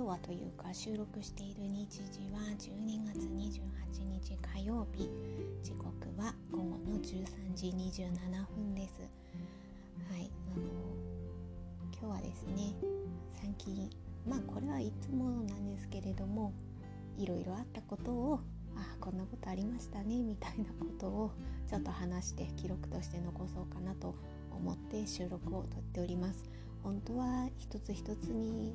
今日はというか収録している日時は12月28日火曜日。時刻は午後の13時27分です。はいあの今日はですね最近まあこれはいつもなんですけれどもいろいろあったことをあこんなことありましたねみたいなことをちょっと話して記録として残そうかなと思って収録をとっております。本当は一つ一つに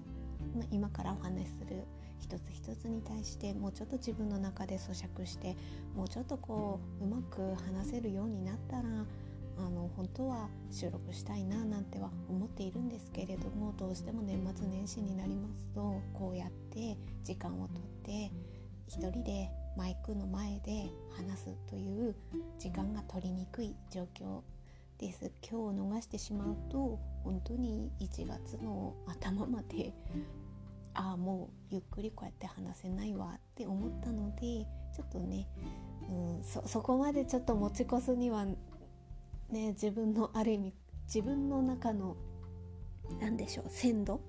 今からお話しする一つ一つに対してもうちょっと自分の中で咀嚼してもうちょっとこううまく話せるようになったらあの本当は収録したいななんては思っているんですけれどもどうしても年末年始になりますとこうやって時間をとって一人でマイクの前で話すという時間が取りにくい状況です。今日を逃してしまうと本当に1月の頭までああもうゆっくりこうやって話せないわって思ったのでちょっとね、うん、そそこまでちょっと持ち越すにはね自分のある意味自分の中の何でしょう鮮度？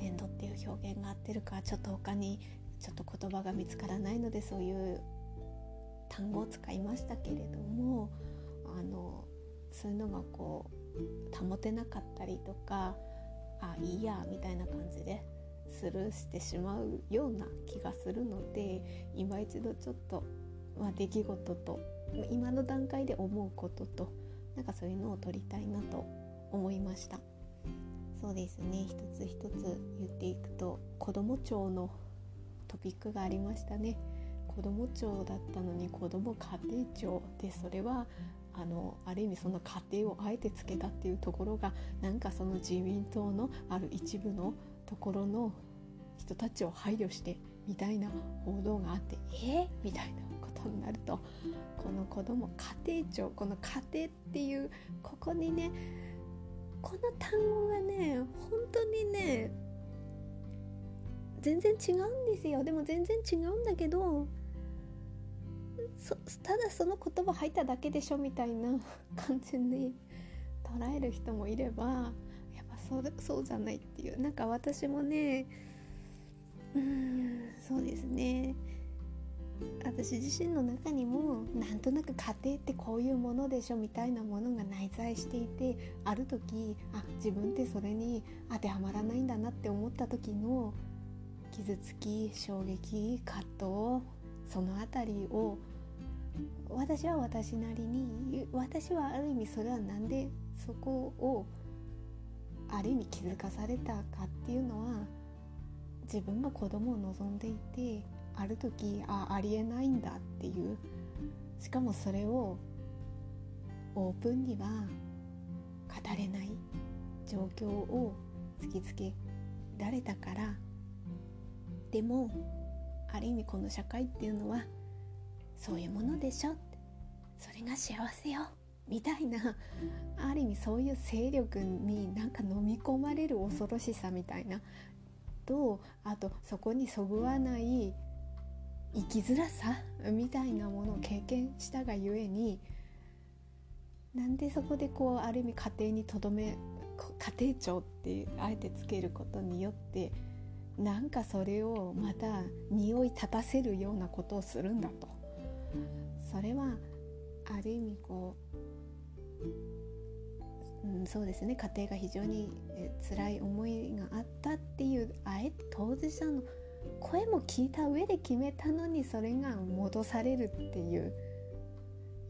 鮮度っていう表現が合ってるかちょっと他にちょっと言葉が見つからないのでそういう単語を使いましたけれどもあのそういうのがこう保てなかったりとかあいいやみたいな感じでスルーしてしまうような気がするので今一度ちょっと、まあ、出来事と今の段階で思うこととなんかそういうのを取りたいなと思いました。そうですね。一つ一つ言っていくと子ども庁のトピックがありましたね。子ども庁だったのに子ども家庭庁でそれはあのある意味その過程をあえてつけたっていうところがなんかその自民党のある一部のところの人たちを配慮してみたいな報道があってえ？ー、みたいなことになるとこの子ども家庭庁この家庭っていうここにねこの単語がね本当にね全然違うんですよ。でも全然違うんだけどただその言葉入っただけでしょみたいな 感じに捉える人もいればやっぱそうそうじゃないっていうなんか私もねうんそうですね。私自身の中にもなんとなく家庭ってこういうものでしょみたいなものが内在していてある時あ自分ってそれに当てはまらないんだなって思った時の傷つき衝撃葛藤その辺りを私は私なりに私はある意味それは何でそこをある意味気づかされたかっていうのは自分が子供を望んでいてある時あありえないんだっていうしかもそれをオープンには語れない状況を突きつけられたから。でもある意味この社会っていうのはそういうものでしょ？ってそれが幸せよ。みたいな。ある意味そういう勢力になんか飲み込まれる恐ろしさみたいな。とあとそこにそぐわない。生きづらさ？みたいなものを経験したがゆえに。なんでそこでこうある意味家庭にとどめ家庭長ってあえてつけることによってなんかそれをまた匂い立たせるようなことをするんだと。それはある意味こう、うん、そうですね。家庭が非常に辛い思いがあったっていうあえて当事者の声も聞いた上で決めたのにそれが戻されるっていう。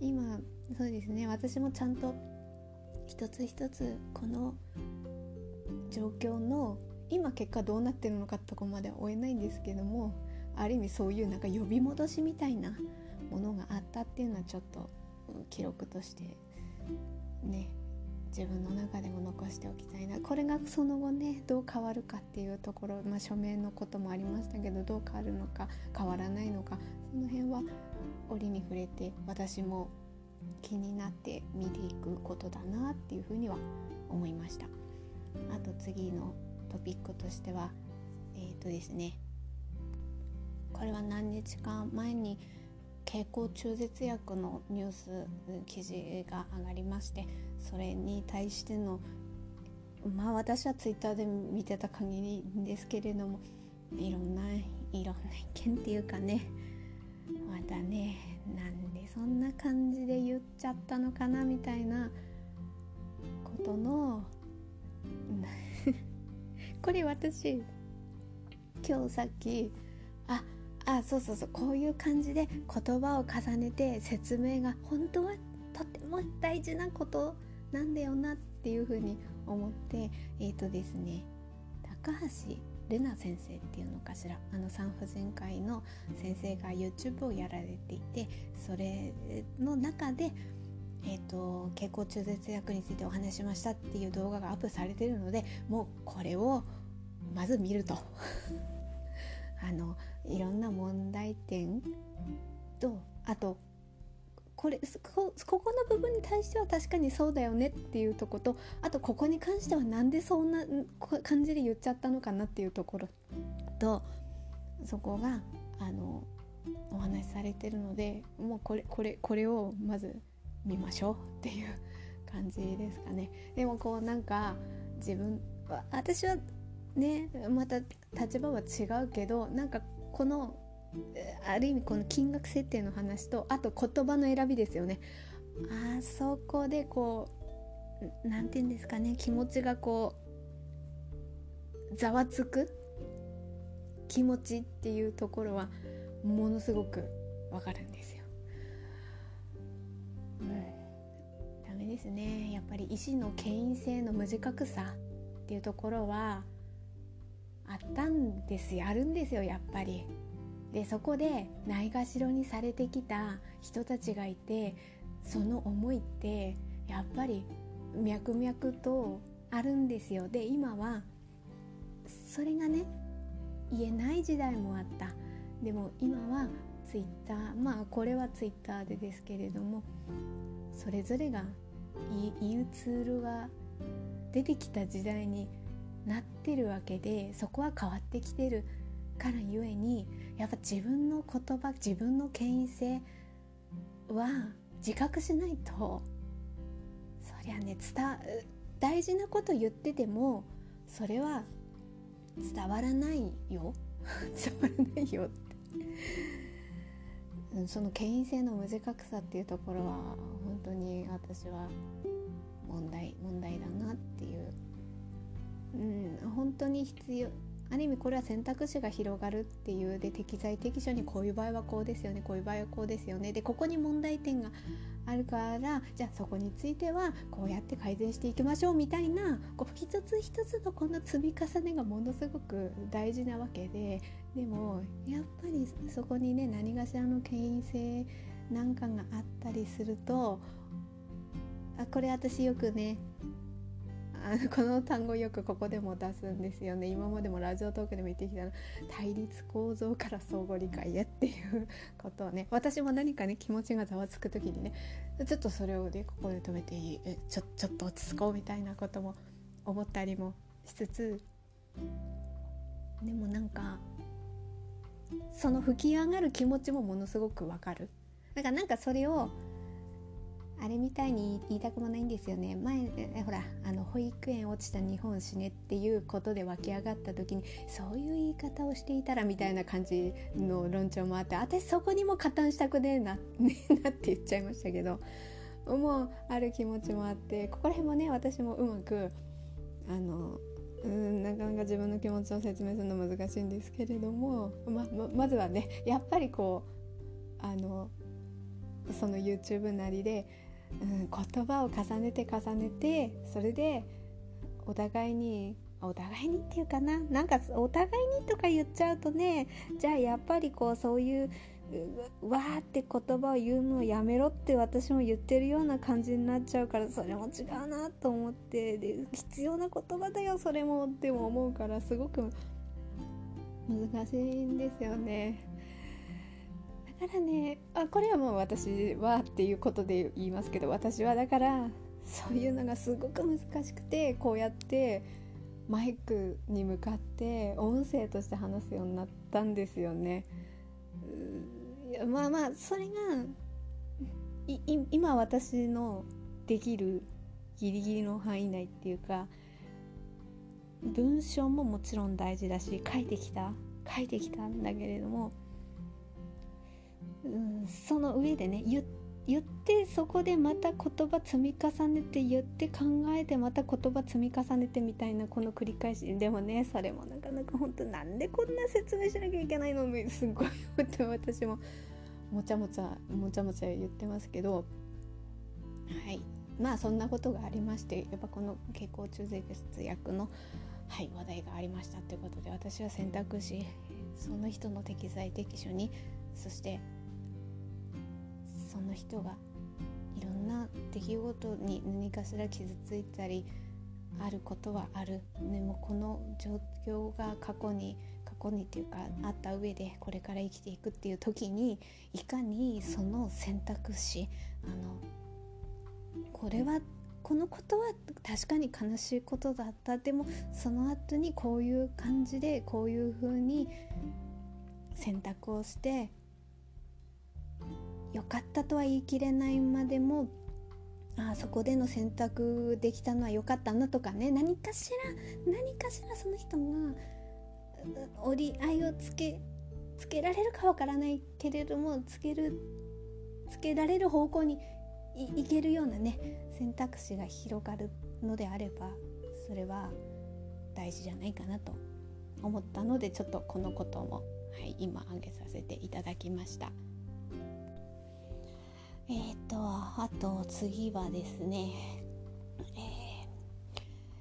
今そうですね。私もちゃんと一つ一つこの状況の今結果どうなってるのかとこまでは追えないんですけどもある意味そういうなんか呼び戻しみたいなものがあったっていうのはちょっと記録としてね自分の中でも残しておきたいな。これがその後ねどう変わるかっていうところ、まあ、署名のこともありましたけどどう変わるのか変わらないのかその辺は折に触れて私も気になって見ていくことだなっていうふうには思いました。あと次のトピックとしてはえっ、ー、とですねこれは何日か前に経口中絶薬のニュース記事が上がりましてそれに対してのまあ私はツイッターで見てた限りですけれどもいろんないろんな意見っていうかねまたねなんでそんな感じで言っちゃったのかなみたいなことの これ私今日さっきあっあそうそうそう。こういう感じで言葉を重ねて説明が本当はとても大事なことなんだよなっていうふうに思ってえっ、ー、とですね高橋ルナ先生っていうのかしら。あの産婦人科医の先生が YouTube をやられていてそれの中で、えーと、経口中絶薬についてお話しましたっていう動画がアップされてるのでもうこれをまず見ると。あのいろんな問題点とあとこれこここの部分に対しては確かにそうだよねっていうとことあとここに関してはなんでそんな感じで言っちゃったのかなっていうところとそこがあのお話しされてるのでもうこれこれこれをまず見ましょうっていう感じですかね。でもこうなんか自分私はねまた立場は違うけどなんかこのある意味この金額設定の話とあと言葉の選びですよね。あそこでこう何て言うんですかね。気持ちがこうざわつく？気持ちっていうところはものすごくわかるんですよ。うん、ダメですね。やっぱり医師の権威性の無自覚さっていうところはあったんですよあるんですよやっぱり。でそこでないがしろにされてきた人たちがいてその思いってやっぱり脈々とあるんですよで今はそれがね言えない時代もあったでも今はツイッターまあこれはツイッターでですけれどもそれぞれが言うツールが出てきた時代になってるわけでそこは変わってきてるからゆえにやっぱ自分の言葉自分の権威性は自覚しないとそりゃね伝大事なこと言っててもそれは伝わらないよ。伝わらないよって。その権威性の無自覚さっていうところは本当に私は問題問題だなっていう、うん、本当に必要ある意味これは選択肢が広がるっていうで適材適所にこういう場合はこうですよねこういう場合はこうですよねでここに問題点があるからじゃあそこについてはこうやって改善していきましょうみたいなこう一つ一つのこの積み重ねがものすごく大事なわけででもやっぱりそこにね何かしらの権威性なんかがあったりするとあこれ私よくねあ のこの単語よくここでも出すんですよね。今までもラジオトークでも言ってきたの対立構造から相互理解へっていうことをね。私も何かね気持ちがざわつく時にねちょっとそれをねここで止めていい。えちょちょっと落ち着こうみたいなことも思ったりもしつつでもなんかその吹き上がる気持ちもものすごくわかる。だからなんかそれをあれみたいに言いたくもないんですよね。前えほらあの保育園落ちた日本死ねっていうことで湧き上がった時にそういう言い方をしていたらみたいな感じの論調もあって私そこにも加担したくねえな ねなって言っちゃいましたけどもうある気持ちもあってここら辺もね私もうまくあのうんなかなか自分の気持ちを説明するの難しいんですけれどもまままずはねやっぱりこうあのその YouTube なりでうん、言葉を重ねて重ねてそれでお互いにお互いにっていうかななんかお互いにとか言っちゃうとねじゃあやっぱりこうそういうわーって言葉を言うのをやめろって私も言ってるような感じになっちゃうからそれも違うなと思ってで必要な言葉だよそれもっても思うからすごく難しいんですよね。だからねあこれはもう私はっていうことで言いますけど私はだからそういうのがすごく難しくてこうやってマイクに向かって音声として話すようになったんですよね。まあまあそれが今私のできるギリギリの範囲内っていうか文章ももちろん大事だし書いてきた書いてきたんだけれども、うん、その上でね言ってそこでまた言葉積み重ねて言って考えてまた言葉積み重ねてみたいなこの繰り返しでもねそれもなかなか本当なんでこんな説明しなきゃいけないの？すごい思って私ももちゃもちゃもちゃもちゃ言ってますけど。はい。まあそんなことがありましてやっぱこの蛍光中絶薬の、はい、話題がありましたということで私は選択肢その人の適材適所にそしてその人がいろんな出来事に何かしら傷ついたりあることはあるでもこの状況が過去に過去にっていうかあった上でこれから生きていくっていう時にいかにその選択肢あのこれはこのことは確かに悲しいことだった。でもその後にこういう感じでこういうふうに選択をして良かったとは言い切れないまでもあそこでの選択できたのは良かったなとかね何かしら何かしらその人が折り合いをつけつけられるかわからないけれどもつけるつけられる方向にいけるようなね選択肢が広がるのであればそれは大事じゃないかなと思ったのでちょっとこのことも、はい、今挙げさせていただきました。えっ、とあと次はですね、え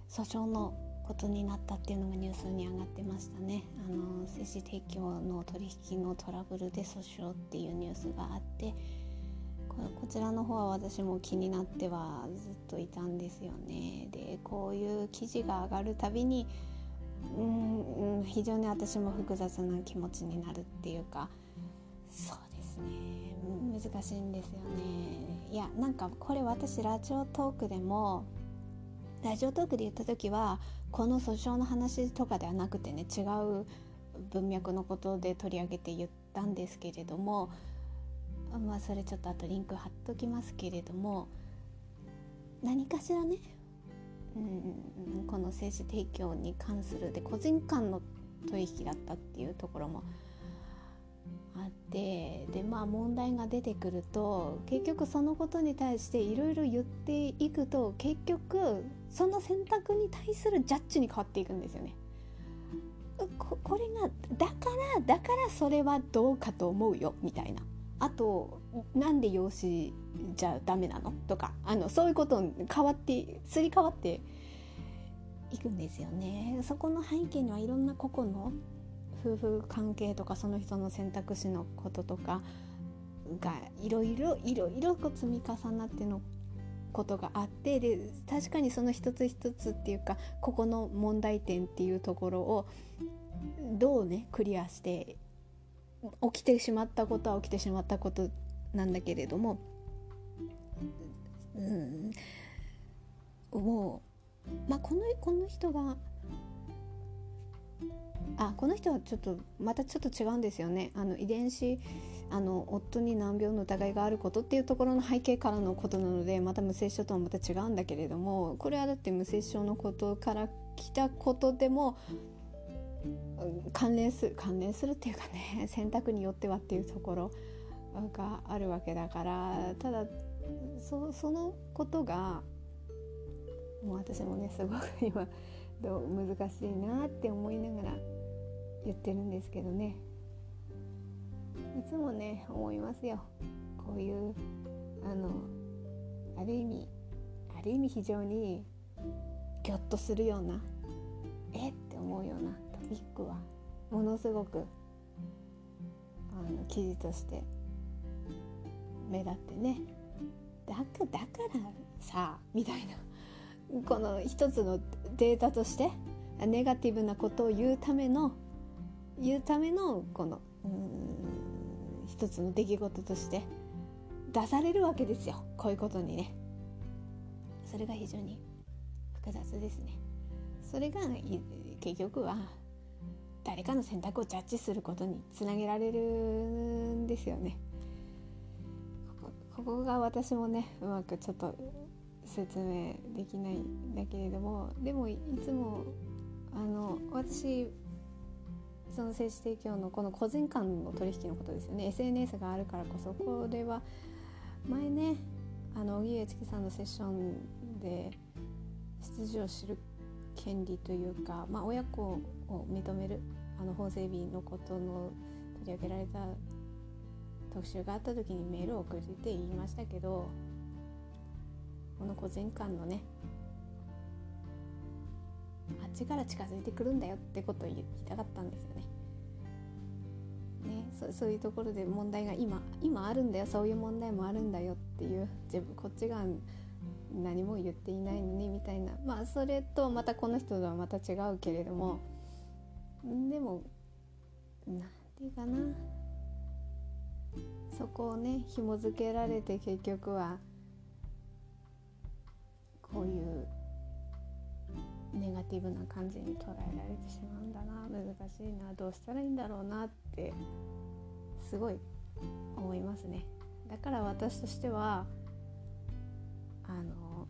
ー、訴訟のことになったっていうのがニュースに上がってましたね。あの精子提供の取引のトラブルで訴訟っていうニュースがあってこちらの方は私も気になってはずっといたんですよね。でこういう記事が上がるたびにうん非常に私も複雑な気持ちになるっていうかそうですね。難しいんですよね。いやなんかこれ私ラジオトークでもラジオトークで言った時はこの訴訟の話とかではなくてね違う文脈のことで取り上げて言ったんですけれどもまあそれちょっとあとリンク貼っときますけれども何かしらね、うん、この精子提供に関するで個人間の取引だったっていうところもあってでまあ問題が出てくると結局そのことに対していろいろ言っていくと結局その選択に対するジャッジに変わっていくんですよね。ここれがだからだからそれはどうかと思うよみたいなあとなんで養子じゃダメなの？とかあのそういうこと変わってすり替わっていくんですよね。そこの背景にはいろんな個々の夫婦関係とかその人の選択肢のこととかがいろいろいろいろ積み重なってのことがあってで確かにその一つ一つっていうかここの問題点っていうところをどうねクリアして起きてしまったことは起きてしまったことなんだけれども、うん、もう、まあ、このこの人があこの人はちょっとまたちょっと違うんですよね。あの遺伝子あの夫に難病の疑いがあることっていうところの背景からのことなのでまた無精子症とはまた違うんだけれどもこれはだって無精子症のことから来たことでも関連する関連するっていうかね選択によってはっていうところがあるわけだからただそそのことがもう私もねすごく今どう難しいなって思いながら言ってるんですけどね。いつもね思いますよ。こういうあのある意味ある意味非常にギョッとするようなえって思うようなビッグはものすごくあの記事として目立ってね。だだからさみたいな。この一つのデータとしてネガティブなことを言うための言うためのこの一つの出来事として出されるわけですよ。こういうことにね。それが非常に複雑ですね。それが結局は誰かの選択をジャッジすることにつなげられるんですよね。ここが私もねうまくちょっと説明できないんだけれどもでもいつもあの私その精子提供のこの個人間の取引のことですよね。SNS があるからこそこれは前ねあの荻上チキさんのセッションで出自を知る権利というか、まあ、親子を認めるあの法整備のことの取り上げられた特集があった時にメールを送って言いましたけどこの個人間のねあっちから近づいてくるんだよってことを言いたかったんですよね。ねそそういうところで問題が今今あるんだよ。そういう問題もあるんだよっていう自分こっちが何も言っていないのにみたいな。まあそれとまたこの人とはまた違うけれども。でも何て言うかな。そこをね紐付けられて結局はこういうネガティブな感じに捉えられてしまうんだな難しいなどうしたらいいんだろうなってすごい思いますね。だから私としてはあの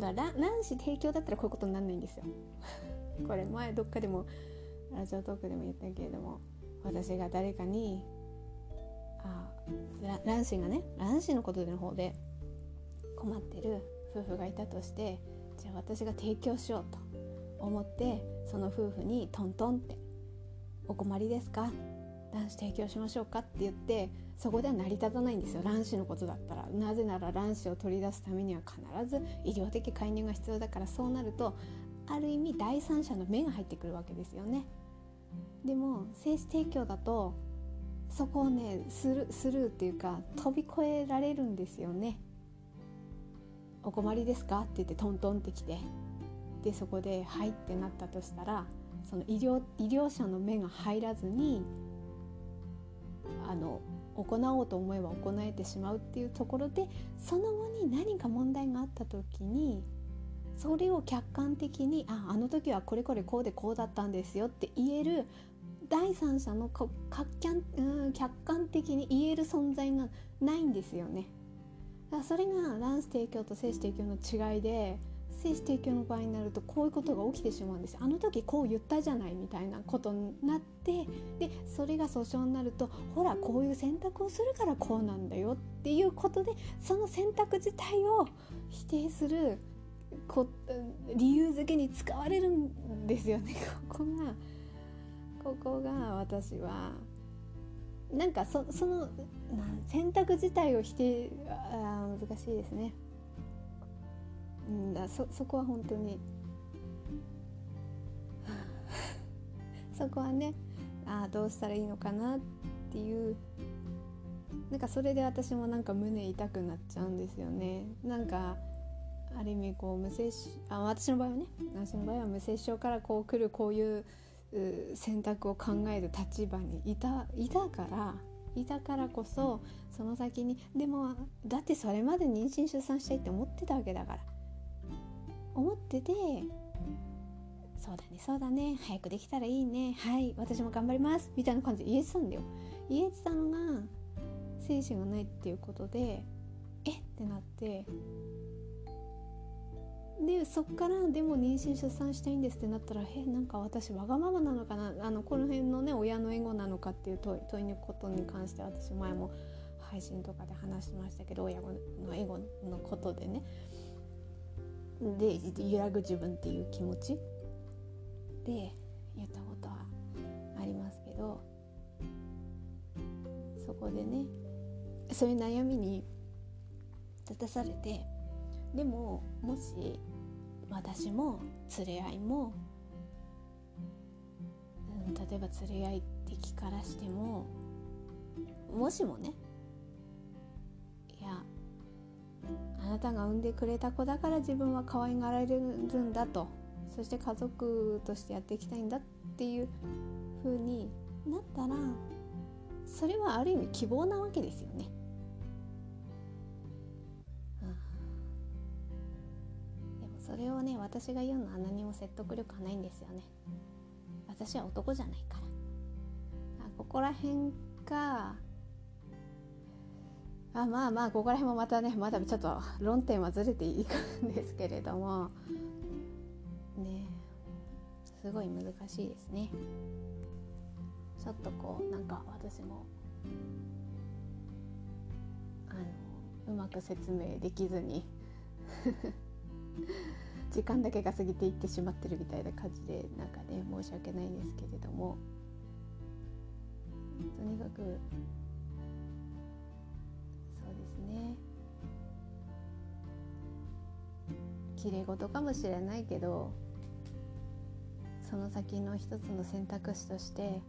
卵子提供だったらこういうことにならないんですよ。これ前どっかでもラジオトークでも言ったけれども私が誰かにあ卵子がね卵子のことの方で困ってる夫婦がいたとしてじゃあ私が提供しようと思ってその夫婦にトントンって「お困りですか？卵子提供しましょうか?」って言ってそこでは成り立たないんですよ。卵子のことだったら。なぜなら卵子を取り出すためには必ず医療的介入が必要だから。そうなるとある意味第三者の目が入ってくるわけですよね。でも精子提供だとそこをねスルスルーっていうか飛び越えられるんですよね。お困りですか?」って言ってトントンってきてでそこで「はい」ってなったとしたらその医療医療者の目が入らずにあの行おうと思えば行えてしまうっていうところでその後に何か問題があった時にそれを客観的に「ああの時はこれこれこうでこうだったんですよ」って言える第三者の客観的に言える存在がないんですよね。だからそれが卵子提供と精子提供の違いで精子提供の場合になるとこういうことが起きてしまうんですあの時こう言ったじゃないみたいなことになってでそれが訴訟になるとほらこういう選択をするからこうなんだよっていうことでその選択自体を否定するこ理由付けに使われるんですよね。ここがここが私はなんかそその選択自体を否定あ難しいですね。うんだそそこは本当に そこはねあどうしたらいいのかなっていうなんかそれで私もなんか胸痛くなっちゃうんですよね。なんかある意味こう無精あ私の場合はね私の場合は無精症からこう来るこういう選択を考える立場にいたいたからいたからこそその先にでもだってそれまで妊娠出産したいって思ってたわけだから。思っててそうだねそうだね早くできたらいいねはい私も頑張りますみたいな感じで言えてたんだよ。言えてたのが精子がないっていうことでえってなってでそっからでも妊娠出産したいんですってなったらえなんか私わがままなのかな？あのこの辺のね親のエゴなのかっていう問い問いのことに関して私前も配信とかで話しましたけど親のエゴのことでね。で揺らぐ自分っていう気持ち？で言ったことはありますけどそこでねそういう悩みに立たされてでももし私も連れ合いも、うん、例えば連れ合い敵からしてももしもねいやあなたが産んでくれた子だから自分は可愛がられるんだとそして家族としてやっていきたいんだっていう風になったらそれはある意味希望なわけですよね。それをね私が言うのは何も説得力はないんですよね。私は男じゃないから。あここら辺か。あまあまあここら辺もまたねまだちょっと論点はずれていくんですけれども。ねすごい難しいですね。ちょっとこうなんか私もあのうまく説明できずに。時間だけが過ぎていってしまってるみたいな感じでなんかね申し訳ないんですけれども。とにかくそうですね。きれい事かもしれないけどその先の一つの選択肢として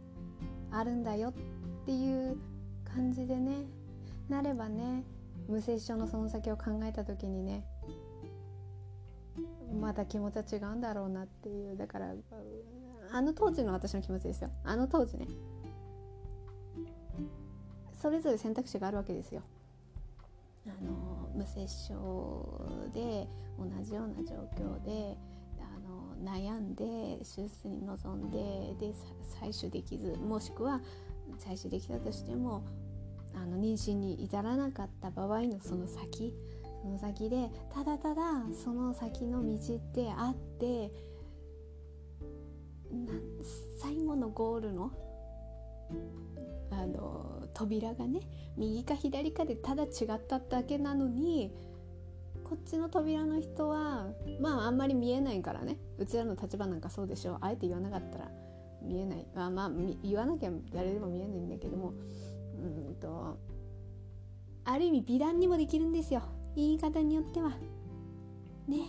あるんだよっていう感じでねなればね無接触のその先を考えた時にねまた気持ちは違うんだろうなっていう。だからあの当時の私の気持ちですよ。あの当時ね。それぞれ選択肢があるわけですよ。あの無接触で同じような状況であの悩んで手術に臨んでで採取できずもしくは採取できたとしてもあの妊娠に至らなかった場合のその先の先でただただその先の道ってあって最後のゴールのあの扉がね右か左かでただ違っただけなのにこっちの扉の人はまああんまり見えないからね。うちらの立場なんかそうでしょう。あえて言わなかったら見えない。まあまあ言わなきゃ誰でも見えないんだけども。うんとある意味美談にもできるんですよ。言い方によっては。ね。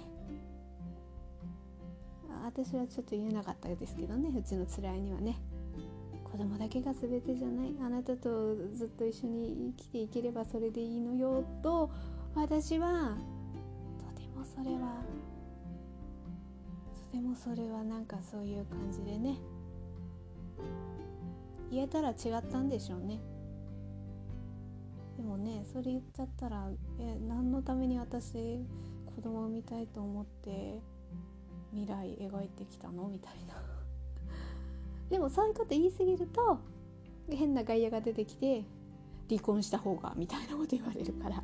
私はちょっと言えなかったですけどね。うちの辛いにはね。子供だけが全てじゃない。あなたとずっと一緒に生きていければそれでいいのよと。私はとてもそれはとてもそれはなんかそういう感じでね。言えたら違ったんでしょうね。でもねそれ言っちゃったらえ何のために私子供産みたいと思って未来描いてきたの？みたいな。でもそういうこと言い過ぎると変な外野が出てきて離婚した方がみたいなこと言われるから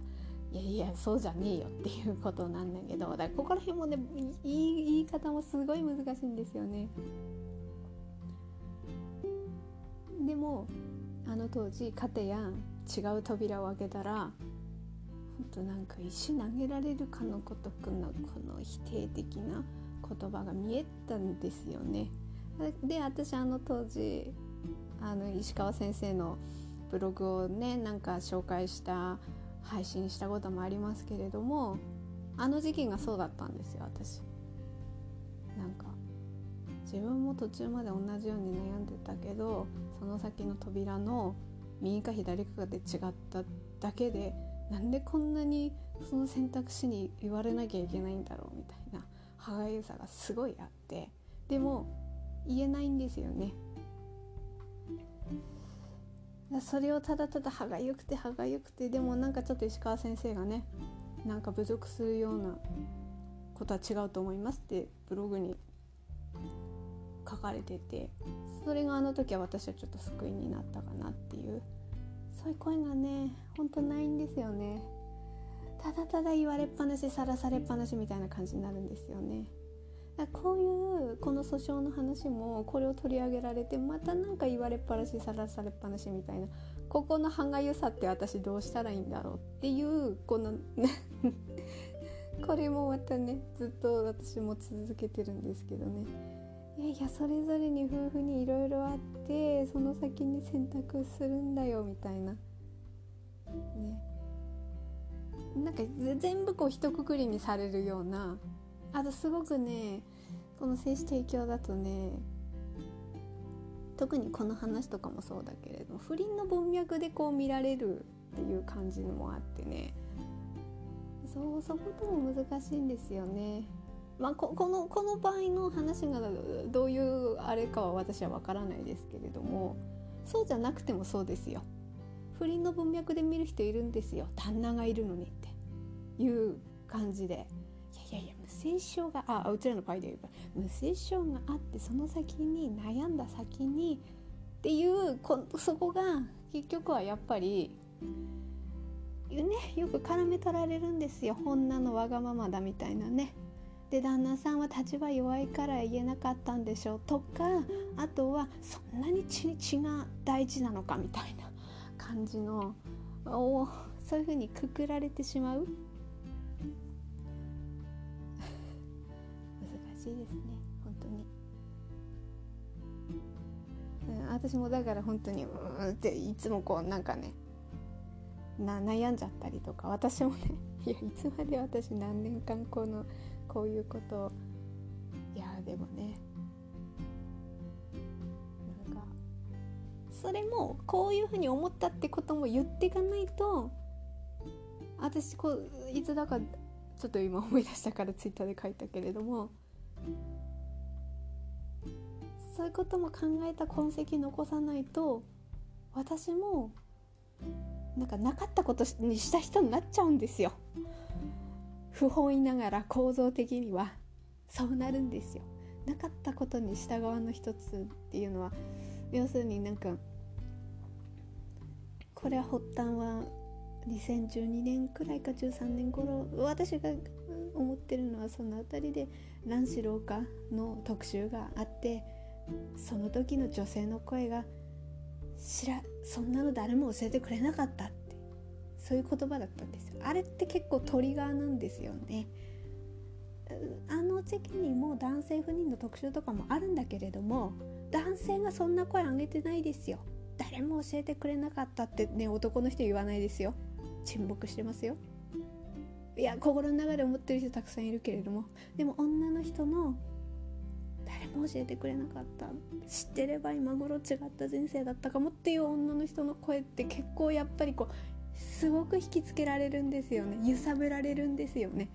いやいやそうじゃねえよっていうことなんだけどだからここら辺もね言い方もすごい難しいんですよね。でもあの当時家庭や違う扉を開けたらほんとなんか石投げられるかのごとくのこの否定的な言葉が見えたんですよね。で私あの当時あの石川先生のブログをねなんか紹介した配信したこともありますけれどもあの時期がそうだったんですよ私。なんか自分も途中まで同じように悩んでたけどその先の扉の右か左かで違っただけでなんでこんなにその選択肢に言われなきゃいけないんだろうみたいな歯がゆさがすごいあってでも言えないんですよね。それをただただ歯がゆくて歯がゆくてでもなんかちょっと石川先生がねなんか侮辱するようなことは違うと思いますってブログに書かれててそれがあの時は私はちょっと救いになったかなっていうそういう声がねほんとないんですよね。ただただ言われっぱなしさらされっぱなしみたいな感じになるんですよね。だこういうこの訴訟の話もこれを取り上げられてまた何か言われっぱなしさらされっぱなしみたいなここの歯がゆさって私どうしたらいいんだろうっていうこの これもまたねずっと私も続けてるんですけどね。いやそれぞれに夫婦にいろいろあってその先に選択するんだよみたいな。ね。なんか全部こう一括りにされるような。あとすごくねこの精子提供だとね特にこの話とかもそうだけれども不倫の文脈でこう見られるっていう感じもあってね。そうそことも難しいんですよね。まあ、このこの場合の話がどういうあれかは私は分からないですけれどもそうじゃなくてもそうですよ。不倫の文脈で見る人いるんですよ。旦那がいるのにっていう感じで。いやいやいや無精症があうちらの場合で言えば無精症があってその先に悩んだ先にっていうこそこが結局はやっぱりねよく絡め取られるんですよ。女のわがままだみたいなね。で旦那さんは立場弱いから言えなかったんでしょうとかあとはそんなに血血が大事なのかみたいな感じのおそういうふうにくくられてしまう。難しいですね本当に、私もだから本当にうんっていつもこうなんかねな悩んじゃったりとか私もねいやいつまで私何年間このこういうこといやでもねなんかそれもこういうふうに思ったってことも言っていかないと私こういつだかちょっと今思い出したからツイッターで書いたけれどもそういうことも考えた痕跡残さないと私もなんかなかったことにした人になっちゃうんですよ。不本意ながら構造的にはそうなるんですよ。なかったことにした側の一つっていうのは要するになんかこれは発端は2012年くらいか13年頃私が思ってるのはその辺りで卵子老化の特集があってその時の女性の声が知らそんなの誰も教えてくれなかったそういう言葉だったんですよ。あれって結構トリガーなんですよね。あの時期にも男性不妊の特集とかもあるんだけれども男性がそんな声上げてないですよ。誰も教えてくれなかったってね男の人言わないですよ。沈黙してますよ。いや心の中で思ってる人たくさんいるけれども。でも女の人の誰も教えてくれなかった。知ってれば今頃違った人生だったかもっていう女の人の声って結構やっぱりこうすごく引きつけられるんですよね。揺さぶられるんですよね。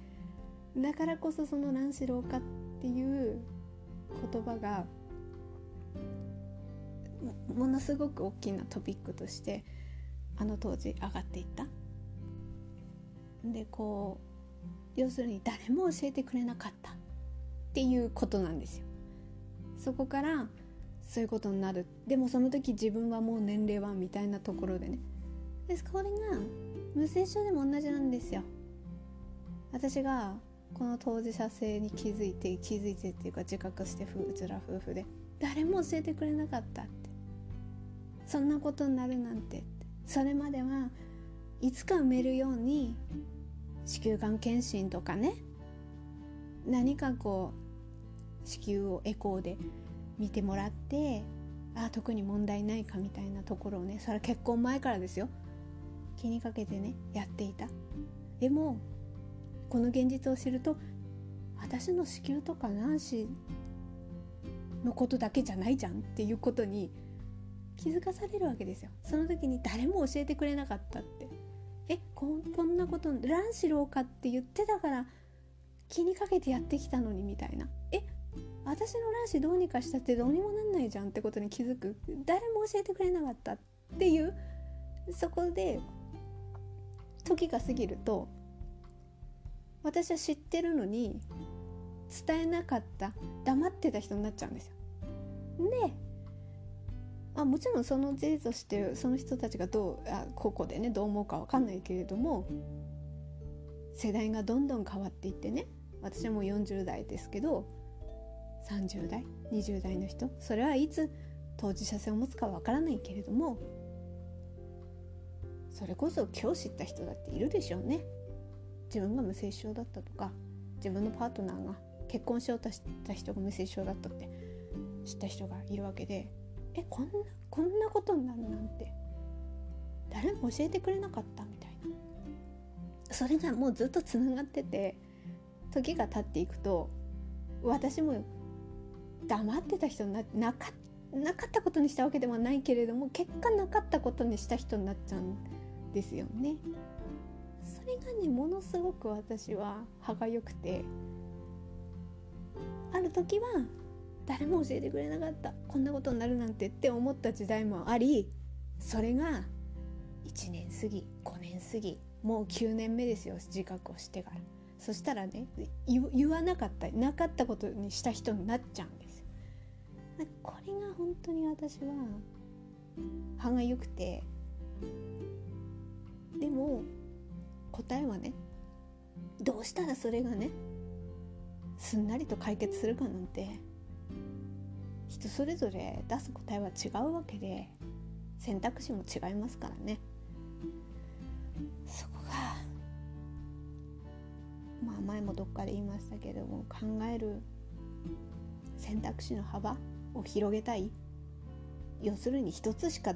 だからこそその卵子老化っていう言葉がものすごく大きなトピックとしてあの当時上がっていった。でこう要するに誰も教えてくれなかった。っていうことなんですよ。そこからそういうことになる。でもその時自分はもう年齢はみたいなところでねです。これが無精症でも同じなんですよ。私がこの当事者性に気づいて気づいてっていうか自覚してうちら夫婦で。誰も教えてくれなかったって。そんなことになるなんてそれまではいつか埋めるように子宮がん検診とかね。何かこう子宮をエコーで見てもらってあ特に問題ないかみたいなところをねそれは結婚前からですよ。気にかけてねやっていた。でもこの現実を知ると私の子宮とか卵子のことだけじゃないじゃんっていうことに気づかされるわけですよ。その時に誰も教えてくれなかったって。えここんなこと卵子老化って言ってたから気にかけてやってきたのにみたいな。え私の卵子どうにかしたってどうにもなんないじゃんってことに気づく。誰も教えてくれなかったっていうそこで時が過ぎると私は知ってるのに伝えなかった黙ってた人になっちゃうんですよ。であもちろんその事実としてその人たちがどうあここでねどう思うか分かんないけれども世代がどんどん変わっていってね私はもう40代ですけど30代20代の人それはいつ当事者性を持つかわからないけれどもそれこそ今日知った人だっているでしょうね。自分が無精子症だったとか自分のパートナーが結婚しようとした人が無精子症だったって知った人がいるわけでえこんなこんなことになるなんて誰も教えてくれなかったみたいな。それがもうずっとつながってて時が経っていくと私も黙ってた人にななかなかったことにしたわけではないけれども結果なかったことにした人になっちゃう。ですよね。それがねものすごく私は歯がゆくてある時は誰も教えてくれなかったこんなことになるなんてって思った時代もありそれが1年過ぎ5年過ぎもう9年目ですよ自覚をしてからそしたらね言わなかったなかったことにした人になっちゃうんですこれが本当に私は歯がゆくて答えはねどうしたらそれがねすんなりと解決するかなんて人それぞれ出す答えは違うわけで選択肢も違いますからね。そこがまあ前もどっかで言いましたけども考える選択肢の幅を広げたい。要するに一つしか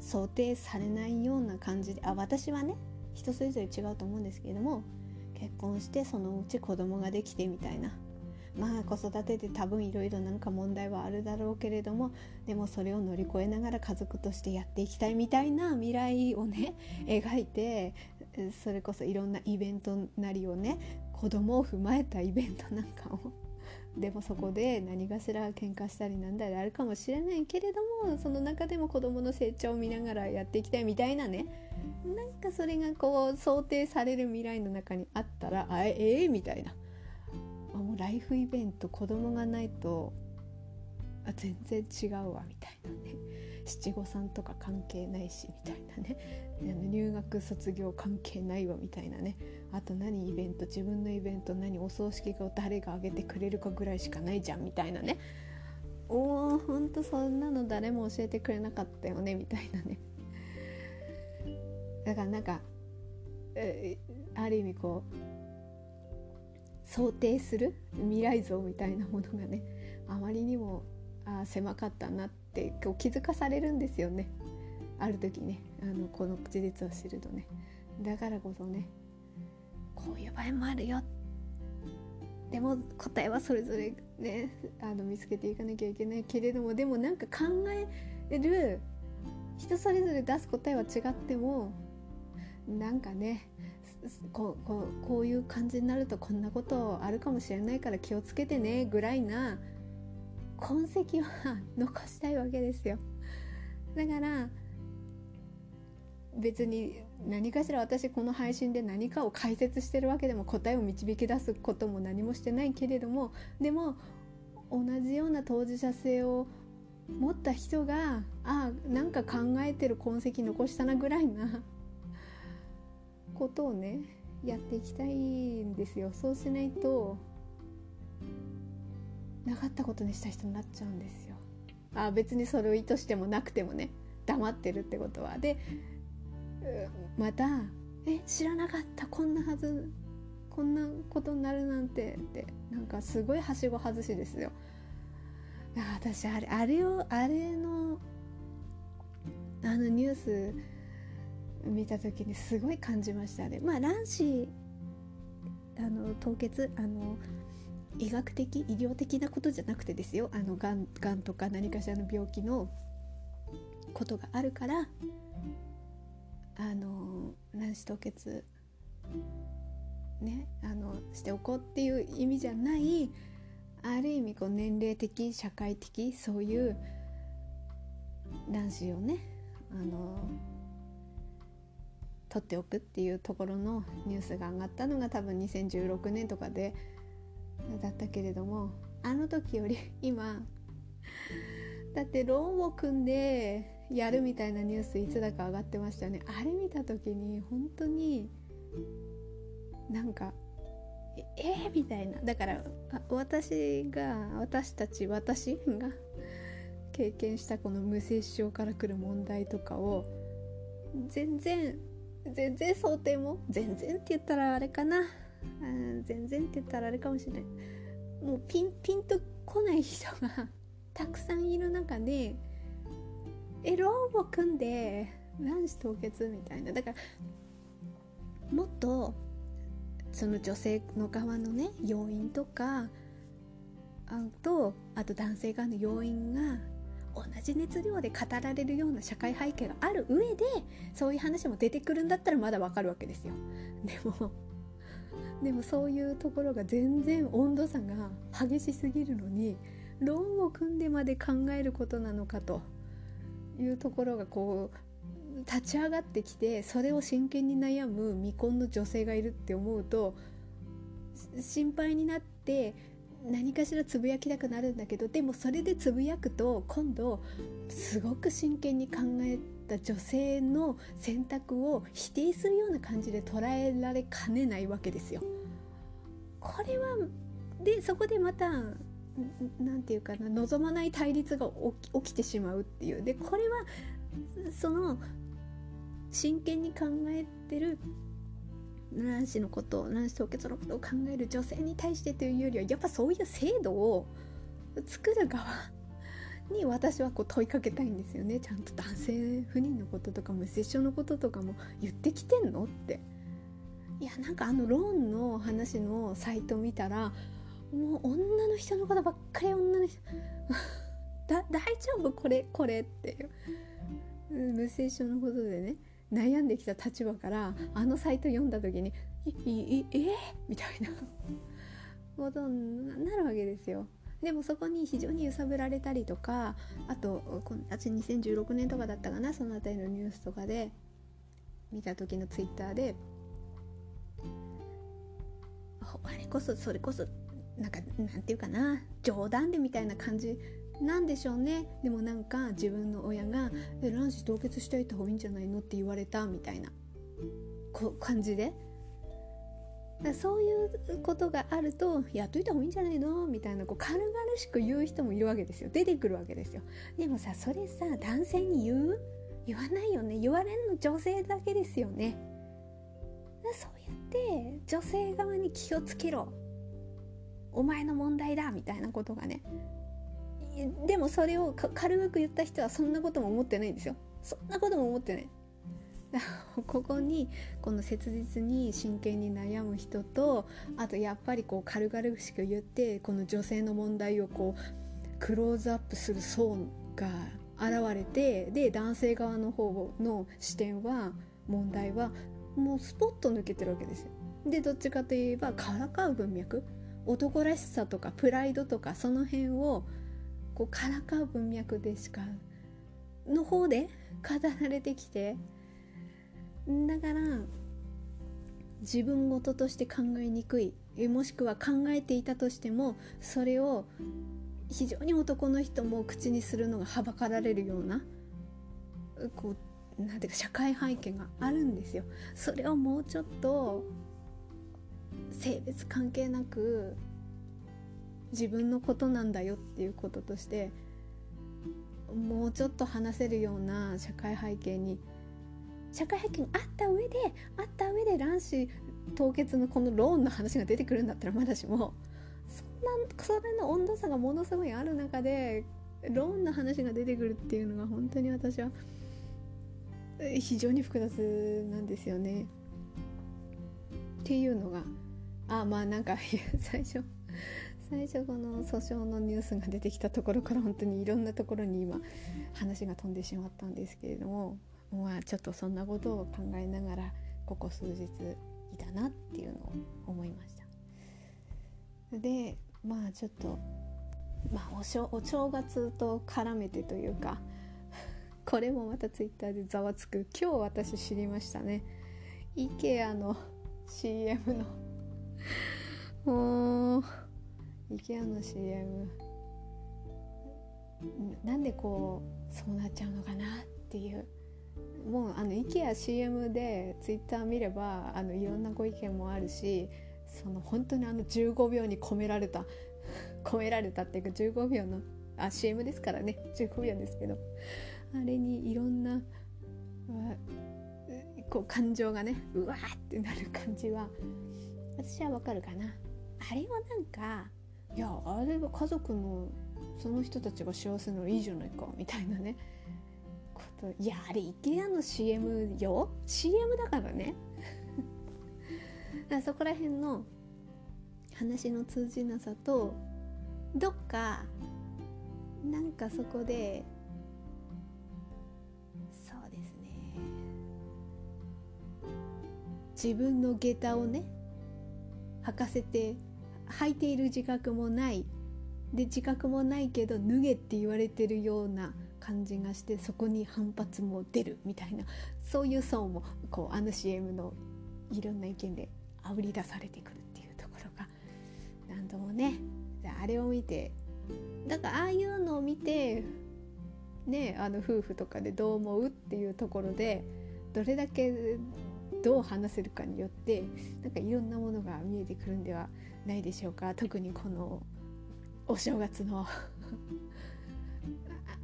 想定されないような感じであ私はね人それぞれ違うと思うんですけれども結婚してそのうち子供ができてみたいな。まあ子育てで多分いろいろなんか問題はあるだろうけれどもでもそれを乗り越えながら家族としてやっていきたいみたいな未来をね描いてそれこそいろんなイベントなりをね子供を踏まえたイベントなんかをでもそこで何かしら喧嘩したりなんだりあるかもしれないけれどもその中でも子どもの成長を見ながらやっていきたいみたいなね。なんかそれがこう想定される未来の中にあったらあええー、みたいな。もうライフイベント子どもがないとあ全然違うわみたいなね。七五三とか関係ないしみたいなね。入学卒業関係ないわみたいなね。あと何イベント自分のイベント何お葬式を誰が挙げてくれるかぐらいしかないじゃんみたいなね。おーほんとそんなの誰も教えてくれなかったよねみたいなね。だからなんか、えある意味こう想定する未来像みたいなものがねあまりにもあ狭かったなってってこう気づかされるんですよね。ある時ねあのこの事実を知るとね。だからこそねこういう場合もあるよ。でも答えはそれぞれねあの見つけていかなきゃいけない。けれどもでもなんか考える人それぞれ出す答えは違ってもなんかねこうこうこういう感じになるとこんなことあるかもしれないから気をつけてねぐらいな痕跡は 残したいわけですよ。だから別に何かしら私この配信で何かを解説してるわけでも答えを導き出すことも何もしてないけれどもでも同じような当事者性を持った人がああなんか考えてる痕跡残したなぐらいな ことをねやっていきたいんですよ。そうしないとなかったことにした人になっちゃうんですよ。あ別にそれを意図してもなくてもね黙ってるってことは。でまた「え知らなかったこんなはずこんなことになるなんて」ってなんかすごいはしご外しですよ。私あれあれをあれのあのニュース見た時にすごい感じましたね。まあ卵子あの凍結あの医学的医療的なことじゃなくてですよ。あのがんがんとか何かしらの病気のことがあるからあの卵子凍結ねあのしておこうっていう意味じゃないある意味こう年齢的社会的そういう卵子をねあの取っておくっていうところのニュースが上がったのが多分2016年とかでだったけれどもあの時より今だってローンを組んでやるみたいなニュースいつだか上がってましたよね。あれ見た時に本当になんかえー、みたいな。だから私が私たち私が経験したこの無精子症からくる問題とかを全然全然想定も全然って言ったらあれかな、全然って言ったらあれかもしれないもうピンピンと来ない人が たくさんいる中でえローを組んで卵子凍結みたいなだからもっとその女性の側のね要因とかあとあと男性側の要因が同じ熱量で語られるような社会背景がある上でそういう話も出てくるんだったらまだわかるわけですよ。でもでもそういうところが全然温度差が激しすぎるのにローンを組んでまで考えることなのかというところがこう立ち上がってきてそれを真剣に悩む未婚の女性がいるって思うと心配になって何かしらつぶやきたくなるんだけどでもそれでつぶやくと今度すごく真剣に考えた女性の選択を否定するような感じで捉えられかねないわけですよ。これはでそこでまた何て言うかな望まない対立が起きてしまうっていうでこれはその真剣に考えてる卵子のこと卵子凍結のことを考える女性に対してというよりはやっぱそういう制度を作る側に私はこう問いかけたいんですよね。ちゃんと男性不妊のこととか無接触のこととかも言ってきてんのって。いやなんかあのローンの話のサイト見たらもう女の人のことばっかり女の人 だ大丈夫これこれって。いう無精子のことでね悩んできた立場からあのサイト読んだ時に「えええみたいな。ことになるわけですよ。でもそこに非常に揺さぶられたりとかあとこの2016年とかだったかなその辺りのニュースとかで見た時のツイッターであれこそそれこそなんかなんていうかな冗談でみたいな感じなんでしょうねでもなんか自分の親が「え卵子凍結しといた方がいいんじゃないの?」って言われたみたいなこ感じでそういうことがあるとやっといた方がいいんじゃないのみたいなこう軽々しく言う人もいるわけですよ。出てくるわけですよ。でもさそれさ男性に言う？言わないよね。言われんの女性だけですよね。そうやって女性側に気をつけろ。お前の問題だみたいなことがね。でもそれを軽く言った人はそんなことも思ってないんですよ。そんなことも思ってない。ここにこの切実に真剣に悩む人とあとやっぱりこう軽々しく言ってこの女性の問題をこうクローズアップする層が現れてで男性側の方の視点は問題はもうスポッと抜けてるわけですよ。でどっちかといえばからかう文脈男らしさとかプライドとかその辺をこうからかう文脈でしかの方で語られてきてだから自分事として考えにくいもしくは考えていたとしてもそれを非常に男の人も口にするのがはばかられるようなこうなんていうか社会背景があるんですよ。それをもうちょっと性別関係なく自分のことなんだよっていうこととしてもうちょっと話せるような社会背景に社会背景があった上であった上で卵子凍結のこのローンの話が出てくるんだったらまだしもそんなそれの温度差がものすごいある中でローンの話が出てくるっていうのが本当に私は非常に複雑なんですよね。っていうのがあまあなんか 最初最初この訴訟のニュースが出てきたところから本当にいろんなところに今話が飛んでしまったんですけれどもまあちょっとそんなことを考えながらここ数日いたなっていうのを思いました。でまあちょっとまあお正お正月と絡めてというか これもまたツイッターでざわつく。今日私知りましたね。IKEA の CM の。もう IKEA の CM なんでこうそうなっちゃうのかなっていう。もうあの IKEACM で Twitter 見ればあのいろんなご意見もあるしその本当にあの15秒に込められた 込められたっていうか15秒のあ CM ですからね。15秒ですけどあれにいろんなこう感情がねうわーってなる感じは私はわかるかな。あれはなんかいやあれは家族のその人たちが幸せならいいじゃないかみたいなね。といやあれ IKEA の CM よ。CM だからね。だからそこら辺の話の通じなさとどっかなんかそこでそうですね。自分の下駄をね履かせて履いている自覚もない。で自覚もないけど脱げって言われてるような感じがしてそこに反発も出るみたいなそういう層もこうあの CM のいろんな意見であぶり出されてくるっていうところが何度もねあれを見てだからああいうのを見てねあの夫婦とかでどう思うっていうところでどれだけどう話せるかによってなんかいろんなものが見えてくるんではないでしょうか。特にこのお正月の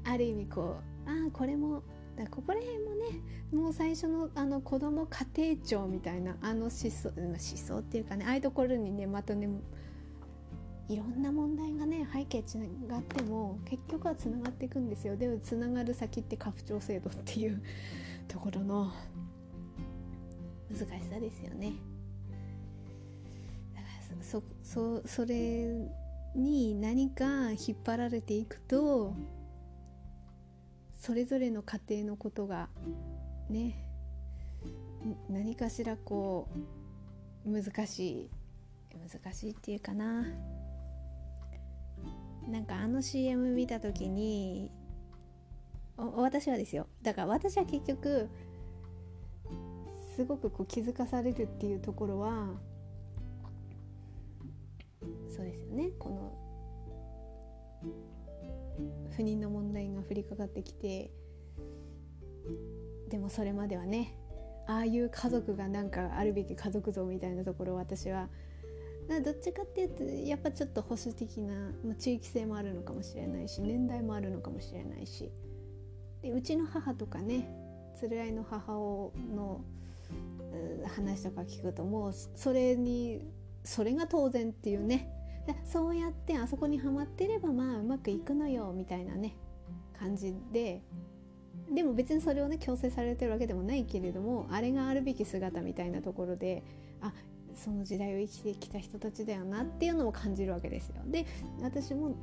ある意味こうああこれもだここら辺もねもう最初のあの子ども家庭庁みたいなあの思想思想っていうかねああいうところにねまたねいろんな問題がね背景つながっても結局はつながっていくんですよ。でもつながる先って家父長制度っていうところの難しさですよね。だからそそそれに何か引っ張られていくとそれぞれの家庭のことがね何かしらこう難しい難しいっていうかな。なんかあの CM 見た時に私はですよ。だから私は結局すごくこう気づかされるっていうところはそうですよね。この不妊の問題が降りかかってきてでもそれまではねああいう家族がなんかあるべき家族像みたいなところを私はどっちかっていうとやっぱちょっと保守的な、まあ、地域性もあるのかもしれないし年代もあるのかもしれないしでうちの母とかね連れ合いの母親の話とか聞くともうそれにそれが当然っていうねそうやってあそこにはまってればまあうまくいくのよみたいなね感じででも別にそれをね強制されてるわけでもないけれどもあれがあるべき姿みたいなところであその時代を生きてきた人たちだよなっていうのを感じるわけですよ。で私も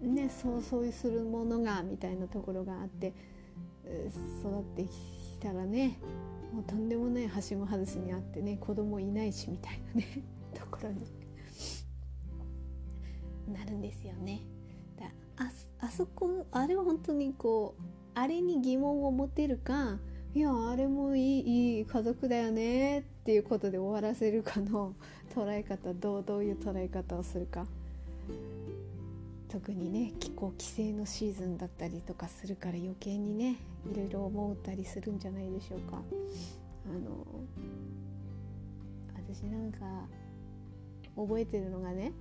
ねそうそうするものがみたいなところがあって育ってきたらねもうとんでもないはしご外しにあってね子供いないしみたいなね ところになるんですよね。だああそこあれは本当にこうあれに疑問を持てるかいやあれもいいいい家族だよねっていうことで終わらせるかの 捉え方どうどういう捉え方をするか特にね気候規制のシーズンだったりとかするから余計にねいろいろ思ったりするんじゃないでしょうか。あの私なんか覚えてるのがね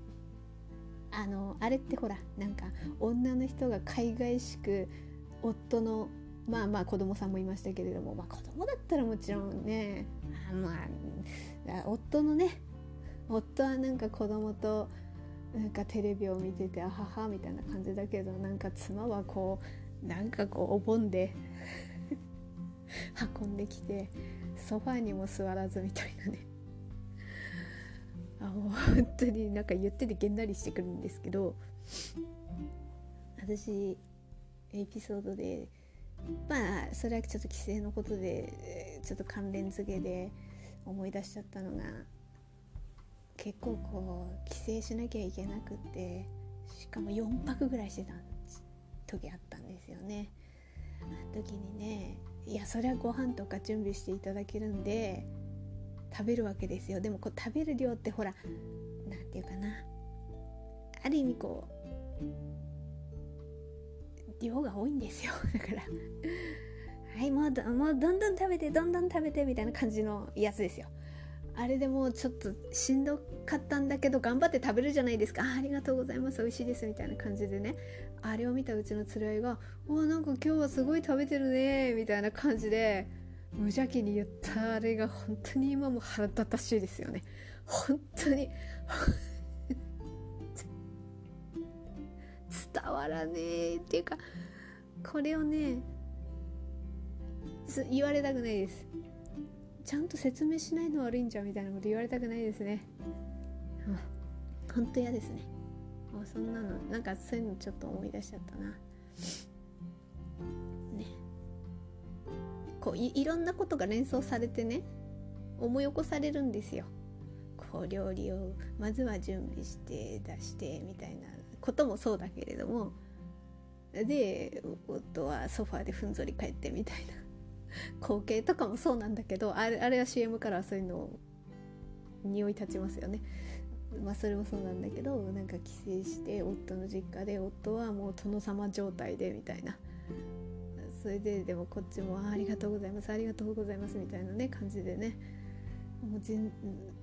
あのあれってほらなんか女の人が海外しく夫のまあまあ子供さんもいましたけれども、まあ、子供だったらもちろんねあまあ夫のね夫はなんか子供となんかテレビを見ててあははみたいな感じだけどなんか妻はこうなんかこうお盆で 運んできてソファーにも座らずみたいなね。あもう本当になんか言っててげんなりしてくるんですけど私エピソードでまあそれはちょっと規制のことでちょっと関連付けで思い出しちゃったのが結構こう帰省しなきゃいけなくってしかも4泊ぐらいしてた時あったんですよね。あの時にねいやそれはご飯とか準備していただけるんで食べるわけですよ。でもこう食べる量ってほら何て言うかな。ある意味こう量が多いんですよ。だから。はいもうどもうどんどん食べてどんどん食べてみたいな感じのやつですよ。あれでもうちょっとしんどかったんだけど頑張って食べるじゃないですか。ありがとうございます。美味しいですみたいな感じでね。あれを見たうちの連れ合いが「おなんか今日はすごい食べてるね」みたいな感じで無邪気に言ったあれが本当に今も腹立たしいですよね。本当に。伝わらねえっていうかこれをね言われたくないです。ちゃんと説明しないの悪いんじゃみたいなこと言われたくないですね。本当嫌ですね。もうそんなのなんかそういうのちょっと思い出しちゃったな。こういろんなことが連想されてね思い起こされるんですよ。こう料理をまずは準備して出してみたいなこともそうだけれどもで夫はソファーでふんぞり返ってみたいな 光景とかもそうなんだけどあれあれは CM からはそういうの匂い立ちますよね。まあそれもそうなんだけどなんか帰省して夫の実家で夫はもう殿様状態でみたいなそれででもこっちもありがとうございますありがとうございますみたいなね感じでねもう全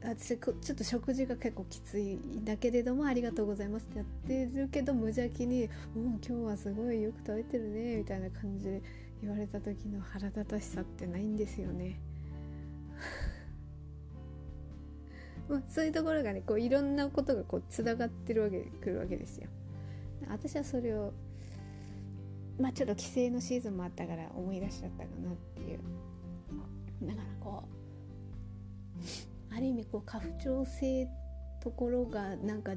私ちょっと食事が結構きついんだけれどもありがとうございますってやってるけど無邪気に「もう今日はすごいよく食べてるね」みたいな感じで言われた時の腹立たしさってないんですよね。まあ、そういうところがねこういろんなことがこうつながってるわけくるわけですよ。私はそれをまあちょっと帰省のシーズンもあったから思い出しちゃったかなっていう。だからこうある意味こう過不調性ところがなんか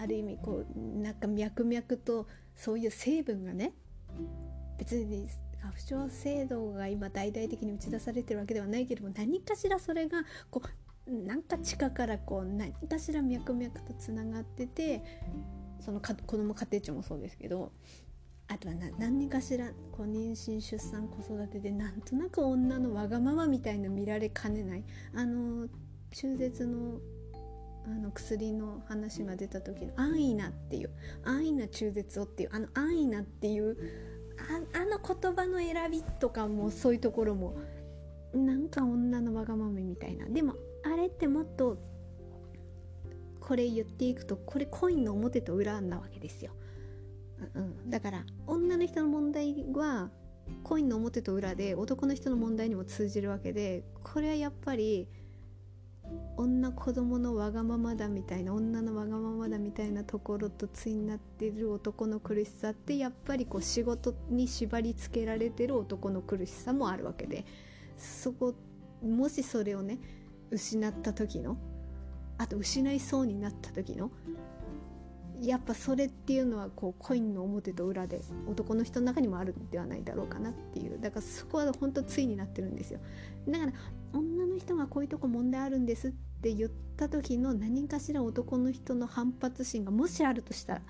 ある意味こうなんか脈々とそういう成分がね別に過不調制度が今大々的に打ち出されてるわけではないけれども何かしらそれがこうなんか地下からこう何かしら脈々とつながっててその子ども家庭庁もそうですけどあとは何かしらこう妊娠出産子育てでなんとなく女のわがままみたいな見られかねない。あの中絶のあの薬の話が出た時の安易なっていう安易な中絶をっていうあの安易なっていうああの言葉の選びとかもそういうところもなんか女のわがままみたいな。でもあれってもっとこれ言っていくとこれコインの表と裏なわけですよ、うん、だから女の人の問題はコインの表と裏で男の人の問題にも通じるわけでこれはやっぱり女子供のわがままだみたいな女のわがままだみたいなところと対になっている男の苦しさってやっぱりこう仕事に縛り付けられてる男の苦しさもあるわけでそこもしそれをね失った時のあと失いそうになった時のやっぱそれっていうのはこうコインの表と裏で男の人の中にもあるんではないだろうかなっていう。だからそこは本当ついになってるんですよ。だから女の人がこういうとこ問題あるんですって言った時の何かしら男の人の反発心がもしあるとしたら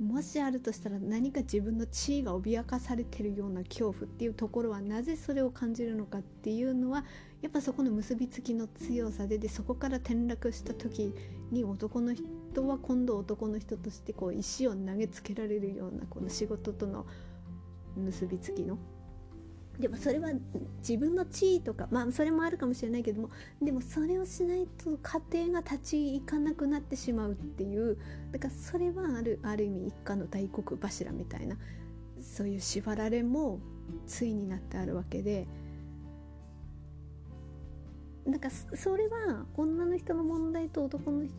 もしあるとしたら何か自分の地位が脅かされてるような恐怖っていうところはなぜそれを感じるのかっていうのはやっぱそこの結びつきの強さででそこから転落した時に男の人は今度男の人としてこう石を投げつけられるようなこの仕事との結びつきのでもそれは自分の地位とかまあそれもあるかもしれないけどもでもそれをしないと家庭が立ち行かなくなってしまうっていうだからそれはあるある意味一家の大黒柱みたいなそういう縛られも対になってあるわけでなんかそれは女の人の問題と男の人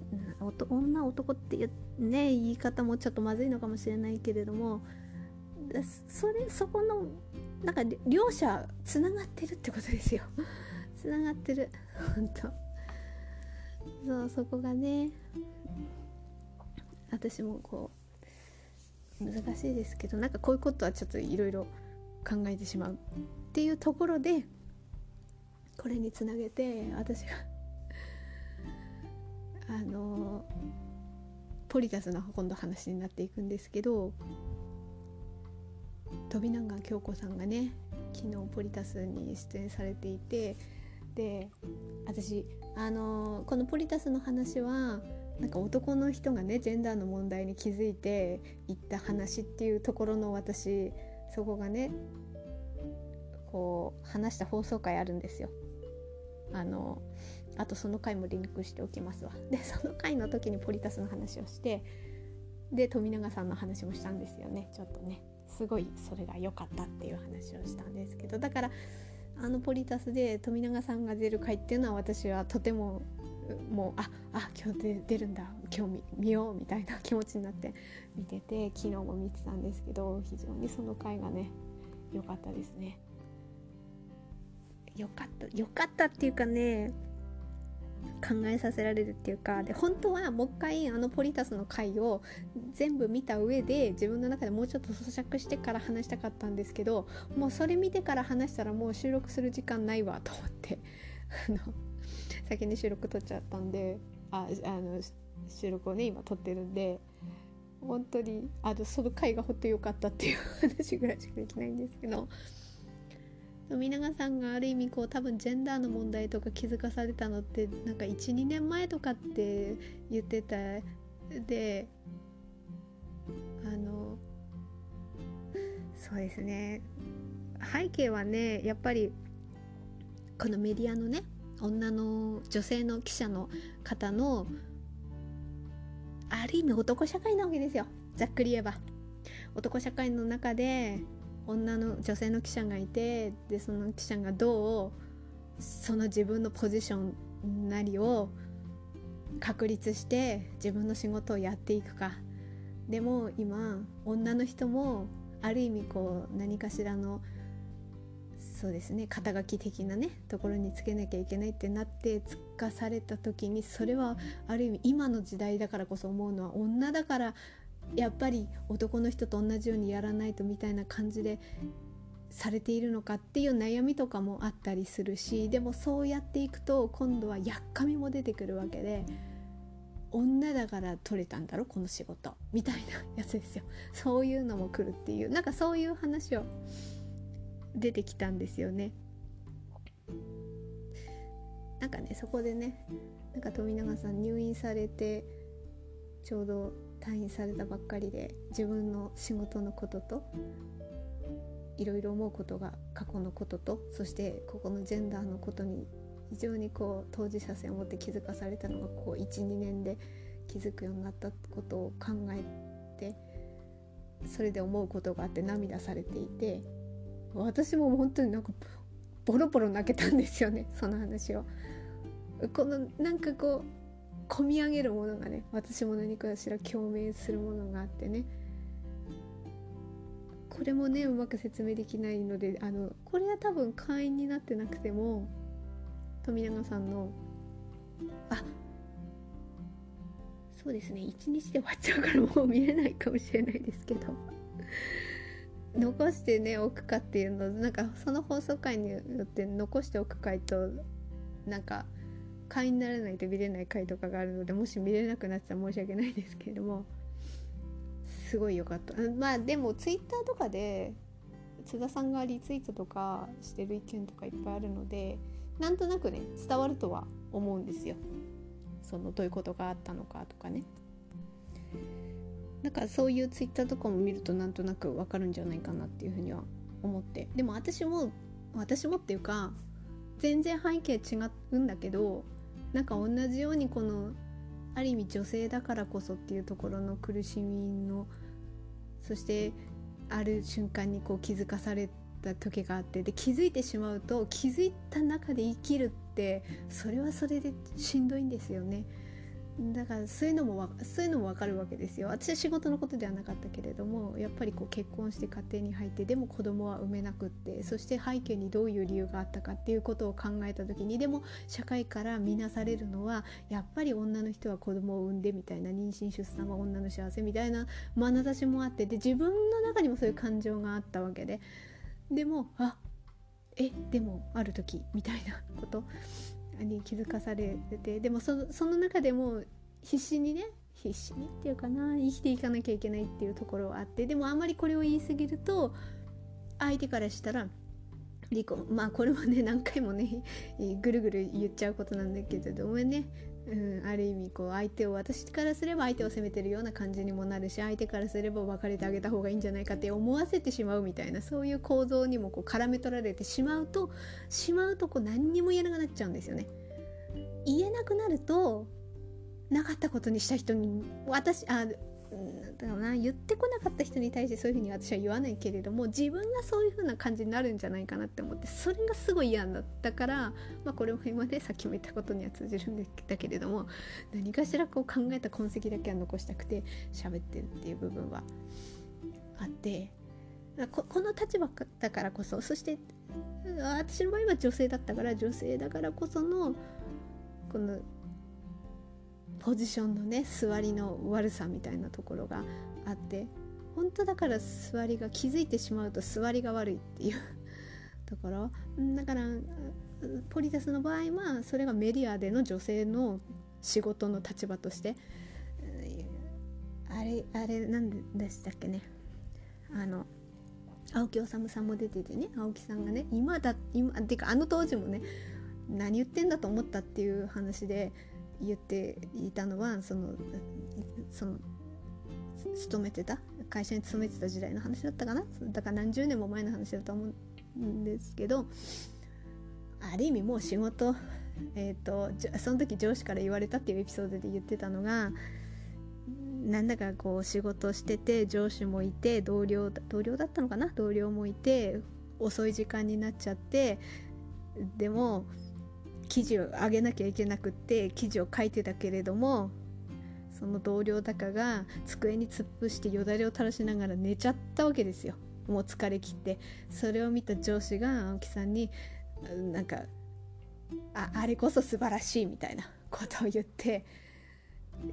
女男っていうね言い方もちょっとまずいのかもしれないけれどもそれそこのなんか両者つながってるってことですよ。つながってる。本当。そうそこがね。私もこう難しいですけどなんかこういうことはちょっといろいろ考えてしまうっていうところでこれにつなげて私があのポリタスの今度話になっていくんですけど飛永京子さんがね昨日ポリタスに出演されていてで私あのこのポリタスの話はなんか男の人がねジェンダーの問題に気づいて言った話っていうところの私そこがねこう話した放送回あるんですよ。あのあとその回もリンクしておきますわ。でその回の時にポリタスの話をしてで富永さんの話もしたんですよねちょっとね。すごいそれが良かったっていう話をしたんですけどだからあのポリタスで富永さんが出る回っていうのは私はとてももうああ今日出るんだ今日見ようみたいな気持ちになって見てて昨日も見てたんですけど非常にその回がね良かったですね。良かった良かったっていうかね考えさせられるっていうかで本当はもう一回あのポリタスの回を全部見た上で自分の中でもうちょっと咀嚼してから話したかったんですけどもうそれ見てから話したらもう収録する時間ないわと思って あの先に収録撮っちゃったんでああの収録をね今撮ってるんで本当にあのその回がほんと良かったっていう話ぐらいしかできないんですけど。富永さんがある意味こう多分ジェンダーの問題とか気づかされたのってなんか12年前とかって言ってたであのそうですね。背景はねやっぱりこのメディアのね女の女性の記者の方のある意味男社会なわけですよ。ざっくり言えば。男社会の中で女の女性の記者がいてでその記者がどうその自分のポジションなりを確立して自分の仕事をやっていくか。でも今女の人もある意味こう何かしらのそうですね肩書き的なねところにつけなきゃいけないってなってつかされた時にそれはある意味今の時代だからこそ思うのは女だからやっぱり男の人と同じようにやらないとみたいな感じでされているのかっていう悩みとかもあったりするしでもそうやっていくと今度はやっかみも出てくるわけで女だから取れたんだろこの仕事みたいなやつですよ。そういうのも来るっていうなんかそういう話を出てきたんですよね。なんかねそこでねなんか富永さん入院されてちょうど退院されたばっかりで自分の仕事のことといろいろ思うことが過去のこととそしてここのジェンダーのことに非常にこう当事者性を持って気づかされたのがこう12年で気づくようになったことを考えてそれで思うことがあって涙されていて私も本当になんかボロボロ泣けたんですよねその話を。このなんかこう込み上げるものがね私も何かしら共鳴するものがあってね。これもねうまく説明できないのであのこれは多分会員になってなくても富永さんのあそうですね1日で終わっちゃうからもう見れないかもしれないですけど。残してねおくかっていうのなんかその放送回によって残しておく回となんか会員にならないと見れない回とかがあるのでもし見れなくなってたら申し訳ないですけれどもすごい良かった。まあでもツイッターとかで津田さんがリツイートとかしてる意見とかいっぱいあるのでなんとなくね伝わるとは思うんですよ。そのどういうことがあったのかとかね。だからそういうツイッターとかも見るとなんとなくわかるんじゃないかなっていうふうには思って。でも私も私もっていうか全然背景違うんだけどなんか同じようにこのある意味女性だからこそっていうところの苦しみのそしてある瞬間にこう気づかされた時があってで気づいてしまうと気づいた中で生きるってそれはそれでしんどいんですよね。だからそういうのもそういうのも分かるわけですよ。私は仕事のことではなかったけれどもやっぱりこう結婚して家庭に入ってでも子供は産めなくってそして背景にどういう理由があったかっていうことを考えた時にでも社会から見なされるのはやっぱり女の人は子供を産んでみたいな妊娠出産は女の幸せみたいな眼差しもあってで自分の中にもそういう感情があったわけででもあえでもある時みたいなこと。に気づかされててでもその中でも必死にね必死にっていうかな生きていかなきゃいけないっていうところはあってでもあんまりこれを言い過ぎると相手からしたら離婚まあこれはね何回もね ぐるぐる言っちゃうことなんだけれどもねうん、ある意味こう相手を私からすれば相手を責めてるような感じにもなるし相手からすれば別れてあげた方がいいんじゃないかって思わせてしまうみたいなそういう構造にもこう絡め取られてしまうとしまうとこう何にも言えなくなっちゃうんですよね。言えなくなるとなかったことにした人に私あだからな言ってこなかった人に対してそういうふうに私は言わないけれども自分がそういうふうな感じになるんじゃないかなって思ってそれがすごい嫌だったから、まあ、これも今ねさっきも言ったことには通じるんだけれども何かしらこう考えた痕跡だけは残したくて喋ってるっていう部分はあってここの立場だからこそそして私の場合は女性だったから女性だからこそのこのポジションのね座りの悪さみたいなところがあって本当だから座りが気づいてしまうと座りが悪いっていうところ。だからポリタスの場合はそれがメディアでの女性の仕事の立場としてあれあれ何でしたっけね。あの青木治さんも出ててね青木さんがね今だ今っていうかあの当時もね何言ってんだと思ったっていう話で言っていたのはそのその勤めてた会社に勤めてた時代の話だったかな。だから何十年も前の話だと思うんですけどある意味もう仕事えーと、その時上司から言われたっていうエピソードで言ってたのがなんだかこう仕事してて上司もいて同僚同僚だったのかな？同僚もいて遅い時間になっちゃってでも記事を上げなきゃいけなくって記事を書いてたけれどもその同僚だかが机に突っ伏してよだれを垂らしながら寝ちゃったわけですよ。もう疲れ切って。それを見た上司が青木さんになんかああれこそ素晴らしいみたいなことを言って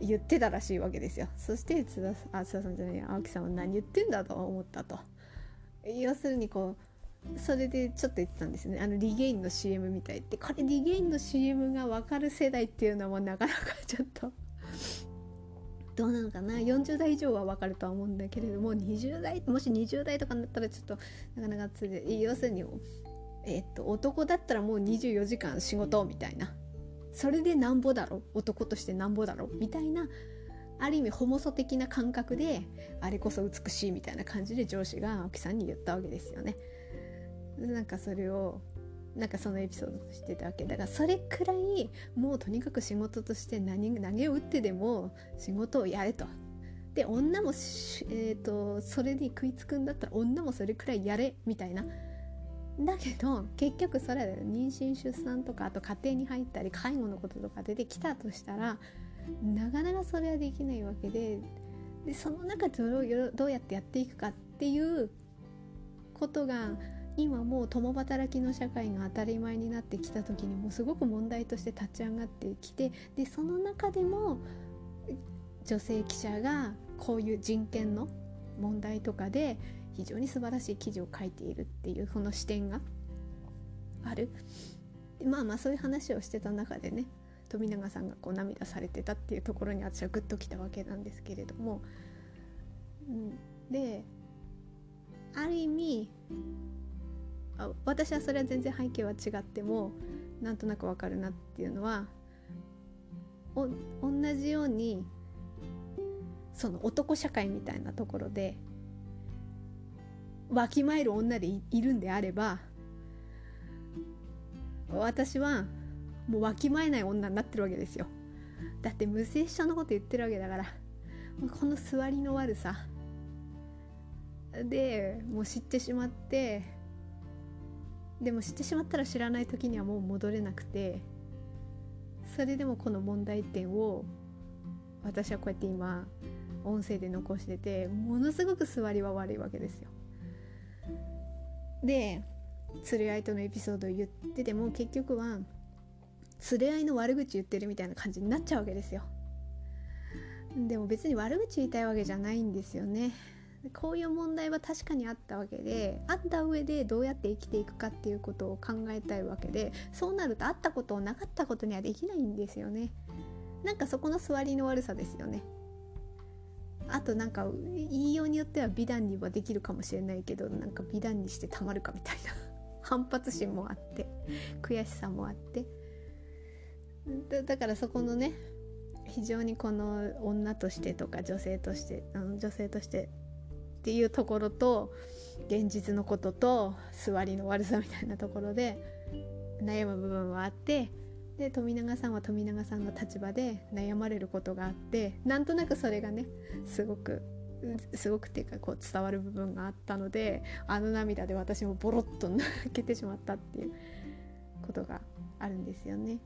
言ってたらしいわけですよ。そして津田あ津田さんじゃない青木さんは何言ってんだと思ったと。要するにこうそれでちょっと言ってたんですね。あのリゲインの CM みたいって。これリゲインの CM が分かる世代っていうのもなかなかちょっと。どうなのかな？40代以上は分かるとは思うんだけれども20代もし20代とかになったらちょっとなかなかつい要するにえっと男だったらもう24時間仕事みたいな。それでなんぼだろ男としてなんぼだろみたいなある意味ホモソ的な感覚であれこそ美しいみたいな感じで上司が青木さんに言ったわけですよね。なんかそれをなんかそのエピソードとしてたわけ。だからそれくらいもうとにかく仕事として何投げを打ってでも仕事をやれと。で女も、えーと、それに食いつくんだったら女もそれくらいやれみたいな。だけど結局それは妊娠出産とかあと家庭に入ったり介護のこととか出てきたとしたらなかなかそれはできないわけで。でその中でどうやってやっていくかっていうことが今もう共働きの社会が当たり前になってきた時にもすごく問題として立ち上がってきてでその中でも女性記者がこういう人権の問題とかで非常に素晴らしい記事を書いているっていうその視点がある。まあまあそういう話をしてた中でね富永さんがこう涙されてたっていうところに私はグッときたわけなんですけれども、うん、である意味あ私はそれは全然背景は違ってもなんとなくわかるなっていうのはお同じようにその男社会みたいなところでわきまえる女でいるんであれば私はもうわきまえない女になってるわけですよ。だって無精子症のこと言ってるわけだからこの座りの悪さ。でもう知ってしまってでも知ってしまったら知らない時にはもう戻れなくてそれでもこの問題点を私はこうやって今音声で残しててものすごく座りは悪いわけですよ。で連れ合いとのエピソードを言ってても結局は連れ合いの悪口言ってるみたいな感じになっちゃうわけですよ。でも別に悪口言いたいわけじゃないんですよね。こういう問題は確かにあったわけであった上でどうやって生きていくかっていうことを考えたいわけでそうなるとあったことをなかったことにはできないんですよね。なんかそこの座りの悪さですよね。あとなんか言いようによっては美談にはできるかもしれないけどなんか美談にしてたまるかみたいな。反発心もあって悔しさもあって。だからそこのね非常にこの女としてとか女性としてあの女性としてっていうところと現実のことと座りの悪さみたいなところで悩む部分はあってで富永さんは富永さんの立場で悩まれることがあってなんとなくそれがねすごくすごくっていうかこう伝わる部分があったのであの涙で私もボロッと泣けてしまったっていうことがあるんですよね。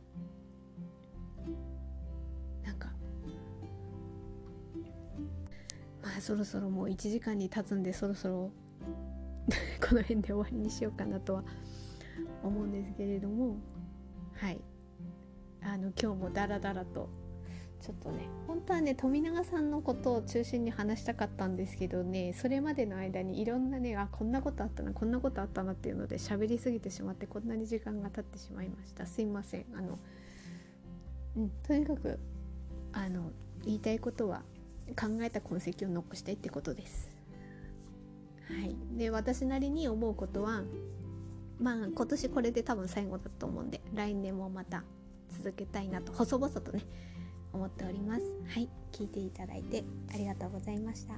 まあそろそろもう1時間に経つんでそろそろ この辺で終わりにしようかなとは思うんですけれども。はい。あの今日もダラダラとちょっとね本当はね富永さんのことを中心に話したかったんですけどねそれまでの間にいろんなねあこんなことあったなこんなことあったなっていうので喋りすぎてしまってこんなに時間が経ってしまいました。すいません。あのうんとにかくあの言いたいことは考えた痕跡を残したいってことです。はい。で私なりに思うことはまあ今年これで多分最後だと思うんで来年もまた続けたいなと細々とね思っております。はい。聞いていただいてありがとうございました。